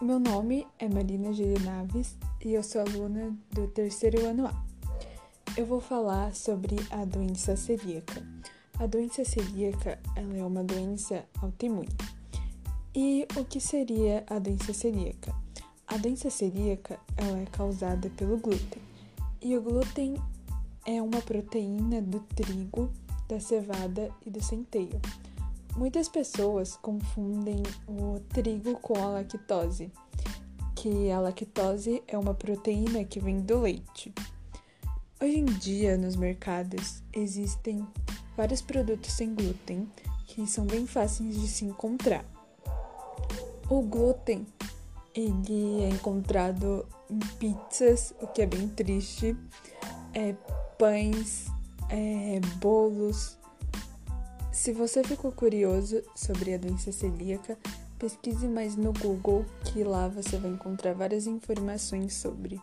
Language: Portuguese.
Meu nome é Marina Gili Naves e eu sou aluna do terceiro ano A. Eu vou falar sobre a doença celíaca. A doença celíaca ela é uma doença autoimune. E o que seria a doença celíaca? A doença celíaca ela é causada pelo glúten. E o glúten é uma proteína do trigo, da cevada e do centeio. Muitas pessoas confundem o trigo com a lactose, que a lactose é uma proteína que vem do leite. Hoje em dia, nos mercados, existem vários produtos sem glúten que são bem fáceis de se encontrar. O glúten ele é encontrado em pizzas, o que é bem triste, é, pães, é, bolos, se você ficou curioso sobre a doença celíaca, pesquise mais no Google, que lá você vai encontrar várias informações sobre.